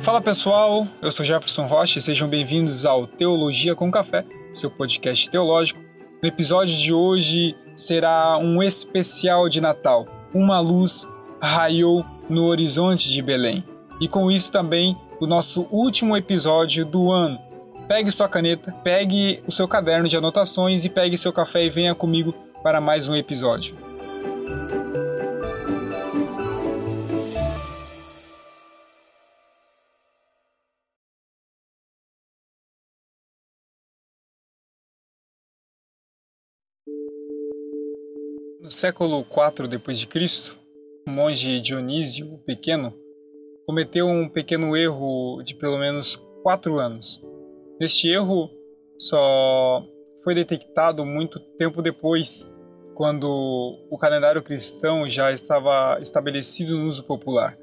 Fala pessoal, eu sou Jefferson Rocha e sejam bem-vindos ao Teologia com Café, seu podcast teológico. No episódio de hoje será um especial de Natal. Uma luz raiou no horizonte de Belém. E com isso também o nosso último episódio do ano. Pegue sua caneta, pegue o seu caderno de anotações e pegue seu café e venha comigo para mais um episódio. No século IV d.C., o monge Dionísio o Pequeno cometeu um pequeno erro de pelo menos quatro anos. Este erro só foi detectado muito tempo depois, quando o calendário cristão já estava estabelecido no uso popular.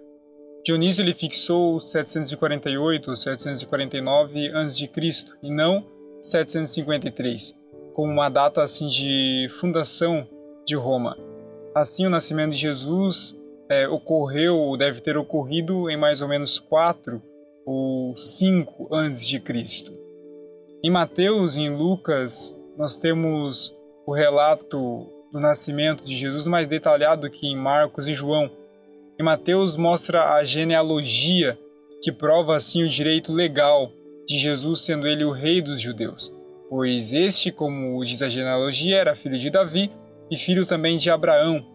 Dionísio ele fixou 748 749 a.C. e não 753, como uma data assim de fundação de Roma. Assim, o nascimento de Jesus é, ocorreu, deve ter ocorrido em mais ou menos 4 ou 5 antes de Cristo. Em Mateus e em Lucas, nós temos o relato do nascimento de Jesus mais detalhado que em Marcos e João. Em Mateus mostra a genealogia que prova assim o direito legal de Jesus sendo ele o rei dos judeus, pois este, como diz a genealogia, era filho de Davi e filho também de Abraão.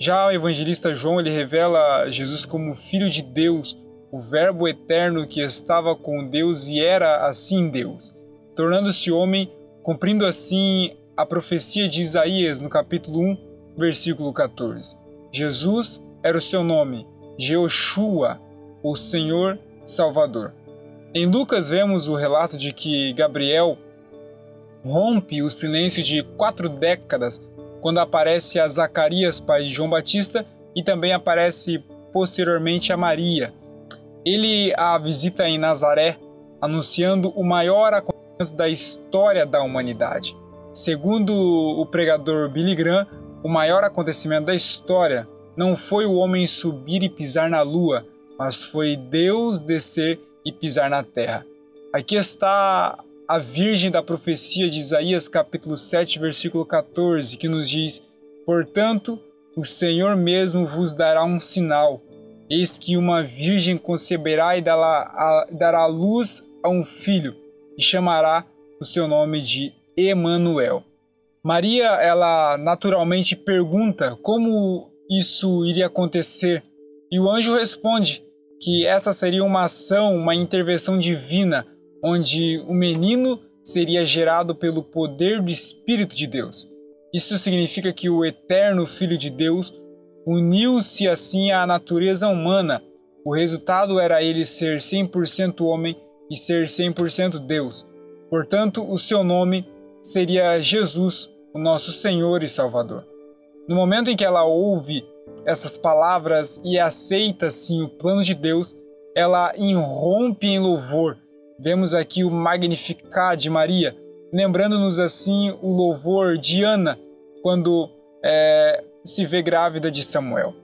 Já o evangelista João ele revela Jesus como filho de Deus, o Verbo eterno que estava com Deus e era assim Deus, tornando-se homem, cumprindo assim a profecia de Isaías no capítulo 1, versículo 14. Jesus era o seu nome, Jeoshua, o Senhor Salvador. Em Lucas vemos o relato de que Gabriel rompe o silêncio de quatro décadas quando aparece a Zacarias, pai de João Batista, e também aparece posteriormente a Maria. Ele a visita em Nazaré, anunciando o maior acontecimento da história da humanidade. Segundo o pregador Billy Graham, o maior acontecimento da história não foi o homem subir e pisar na lua, mas foi Deus descer e pisar na terra. Aqui está a virgem da profecia de Isaías capítulo 7, versículo 14, que nos diz: Portanto, o Senhor mesmo vos dará um sinal. Eis que uma virgem conceberá e dará, luz a um filho, e chamará o seu nome de Emanuel. Maria, ela naturalmente pergunta como isso iria acontecer, e o anjo responde que essa seria uma ação, uma intervenção divina onde o menino seria gerado pelo poder do Espírito de Deus. Isso significa que o eterno Filho de Deus uniu-se assim à natureza humana. O resultado era ele ser 100% homem e ser 100% Deus. Portanto, o seu nome seria Jesus, o nosso Senhor e Salvador. No momento em que ela ouve essas palavras e aceita sim o plano de Deus, ela irrompe em louvor Vemos aqui o Magnificar de Maria, lembrando-nos assim o louvor de Ana quando é, se vê grávida de Samuel.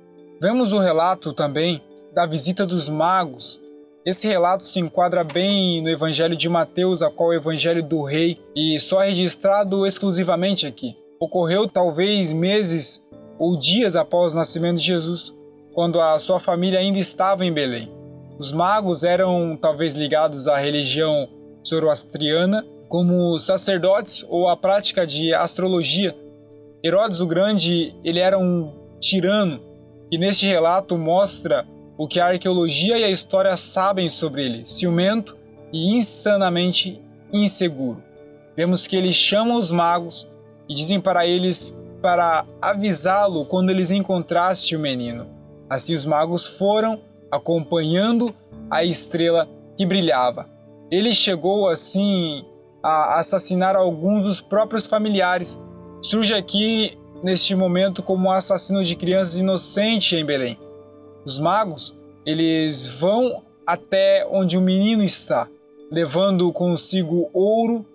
Vemos o relato também da visita dos magos. Esse relato se enquadra bem no Evangelho de Mateus, a qual é o Evangelho do Rei, e só é registrado exclusivamente aqui. Ocorreu talvez meses ou dias após o nascimento de Jesus, quando a sua família ainda estava em Belém. Os magos eram talvez ligados à religião zoroastriana como sacerdotes ou à prática de astrologia. Herodes o Grande, ele era um tirano e neste relato mostra o que a arqueologia e a história sabem sobre ele, ciumento e insanamente inseguro. Vemos que ele chama os magos e dizem para eles para avisá-lo quando eles encontrassem o menino. Assim os magos foram acompanhando a estrela que brilhava. Ele chegou assim a assassinar alguns dos próprios familiares. Surge aqui neste momento como assassino de crianças inocente em Belém. Os magos, eles vão até onde o menino está, levando consigo ouro,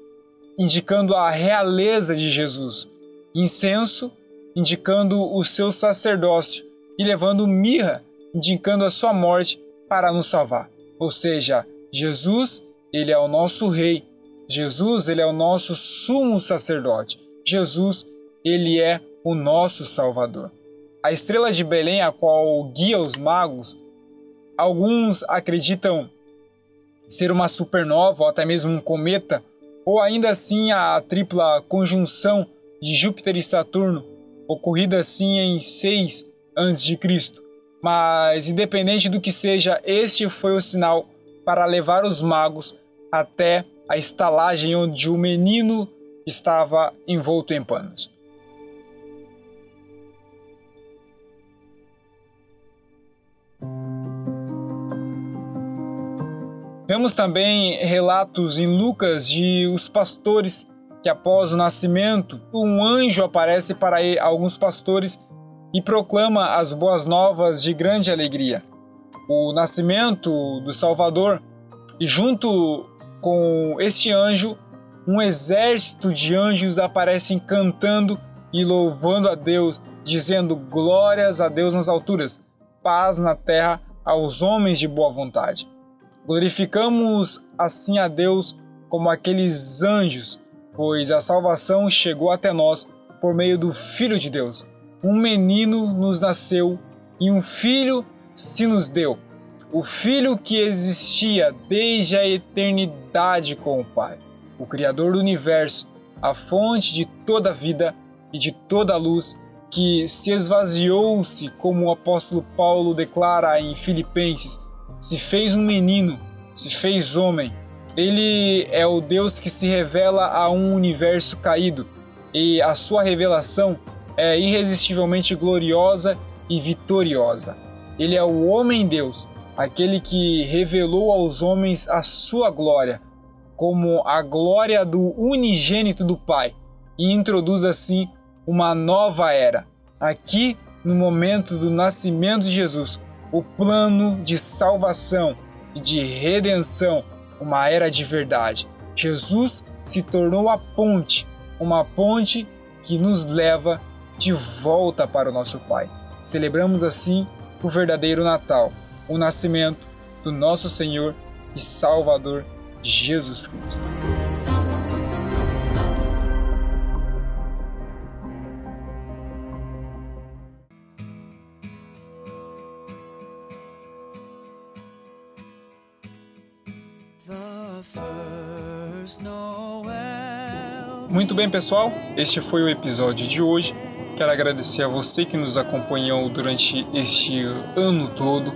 indicando a realeza de Jesus, incenso, indicando o seu sacerdócio, e levando mirra, indicando a sua morte para nos salvar. Ou seja, Jesus, ele é o nosso rei. Jesus, ele é o nosso sumo sacerdote. Jesus, ele é o nosso salvador. A estrela de Belém, a qual guia os magos, alguns acreditam ser uma supernova ou até mesmo um cometa, ou ainda assim a tripla conjunção de Júpiter e Saturno, ocorrida assim em 6 a.C. Mas, independente do que seja, este foi o sinal para levar os magos até a estalagem onde o menino estava envolto em panos. Vemos também relatos em Lucas de os pastores que após o nascimento, um anjo aparece para alguns pastores e proclama as boas novas de grande alegria. O nascimento do Salvador e junto com este anjo, um exército de anjos aparecem cantando e louvando a Deus, dizendo glórias a Deus nas alturas, paz na terra aos homens de boa vontade. Glorificamos assim a Deus como aqueles anjos, pois a salvação chegou até nós por meio do Filho de Deus. Um menino nos nasceu e um filho se nos deu. O Filho que existia desde a eternidade com o Pai, o Criador do universo, a fonte de toda vida e de toda luz, que se esvaziou-se, como o apóstolo Paulo declara em Filipenses, se fez um menino, se fez homem. Ele é o Deus que se revela a um universo caído, e a sua revelação é irresistivelmente gloriosa e vitoriosa. Ele é o homem-deus, aquele que revelou aos homens a sua glória, como a glória do unigênito do Pai, e introduz assim uma nova era. Aqui, no momento do nascimento de Jesus, o plano de salvação e de redenção, uma era de verdade. Jesus se tornou a ponte, uma ponte que nos leva de volta para o nosso Pai. Celebramos assim o verdadeiro Natal, o nascimento do nosso Senhor e Salvador Jesus Cristo. Muito bem, pessoal, este foi o episódio de hoje. Quero agradecer a você que nos acompanhou durante este ano todo.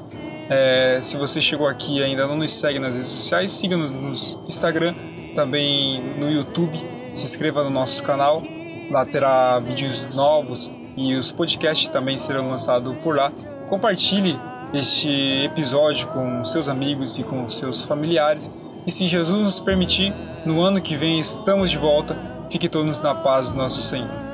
É, se você chegou aqui e ainda não nos segue nas redes sociais, siga-nos no Instagram, também no YouTube. Se inscreva no nosso canal, lá terá vídeos novos e os podcasts também serão lançados por lá. Compartilhe este episódio com seus amigos e com seus familiares. E se Jesus nos permitir, no ano que vem estamos de volta Fique todos na paz do nosso Senhor.